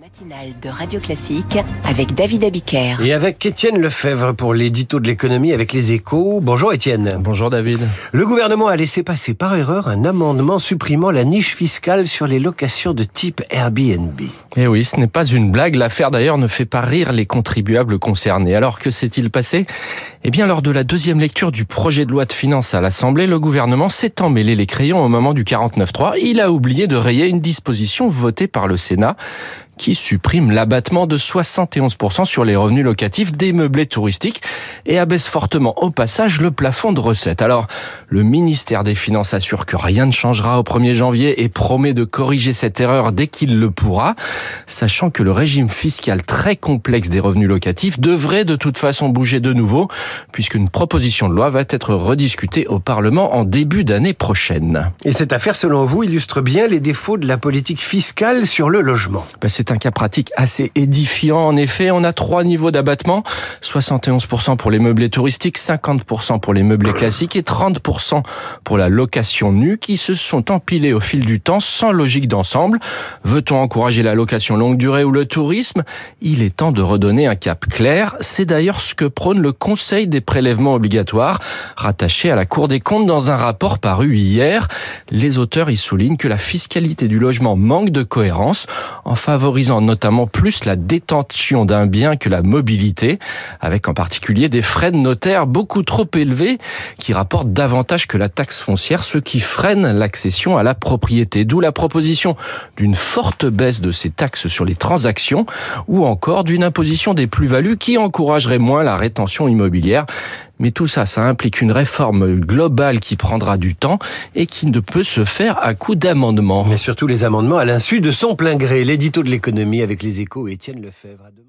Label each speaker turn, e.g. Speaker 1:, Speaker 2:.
Speaker 1: matinale de Radio Classique avec David Abiker.
Speaker 2: Et avec Étienne Lefebvre pour l'édito de l'économie avec les échos. Bonjour Étienne.
Speaker 3: Bonjour David.
Speaker 2: Le gouvernement a laissé passer par erreur un amendement supprimant la niche fiscale sur les locations de type Airbnb.
Speaker 3: Eh oui, ce n'est pas une blague. L'affaire d'ailleurs ne fait pas rire les contribuables concernés. Alors que s'est-il passé? Eh bien, lors de la deuxième lecture du projet de loi de finances à l'Assemblée, le gouvernement s'est emmêlé les crayons au moment du 49.3. Il a oublié de rayer une disposition votée par le Sénat qui supprime l'abattement de 71% sur les revenus locatifs des meublés touristiques et abaisse fortement au passage le plafond de recettes. Alors, le ministère des Finances assure que rien ne changera au 1er janvier et promet de corriger cette erreur dès qu'il le pourra, sachant que le régime fiscal très complexe des revenus locatifs devrait de toute façon bouger de nouveau, puisqu'une proposition de loi va être rediscutée au Parlement en début d'année prochaine.
Speaker 2: Et cette affaire, selon vous, illustre bien les défauts de la politique fiscale sur le logement?
Speaker 3: Ben, c'est un cas pratique assez édifiant. En effet, on a trois niveaux d'abattement. 71% pour les meublés touristiques, 50% pour les meublés classiques et 30% pour la location nue qui se sont empilés au fil du temps sans logique d'ensemble. Veut-on encourager la location longue durée ou le tourisme? Il est temps de redonner un cap clair. C'est d'ailleurs ce que prône le Conseil des prélèvements obligatoires, rattaché à la Cour des comptes dans un rapport paru hier. Les auteurs y soulignent que la fiscalité du logement manque de cohérence en notamment plus la détention d'un bien que la mobilité, avec en particulier des frais de notaire beaucoup trop élevés qui rapportent davantage que la taxe foncière, ce qui freine l'accession à la propriété. D'où la proposition d'une forte baisse de ces taxes sur les transactions ou encore d'une imposition des plus-values qui encouragerait moins la rétention immobilière. Mais tout ça, ça implique une réforme globale qui prendra du temps et qui ne peut se faire à coup d'amendements.
Speaker 2: Mais surtout les amendements à l'insu de son plein gré. L'édito de l'économie avec les échos Étienne Lefebvre. À demain.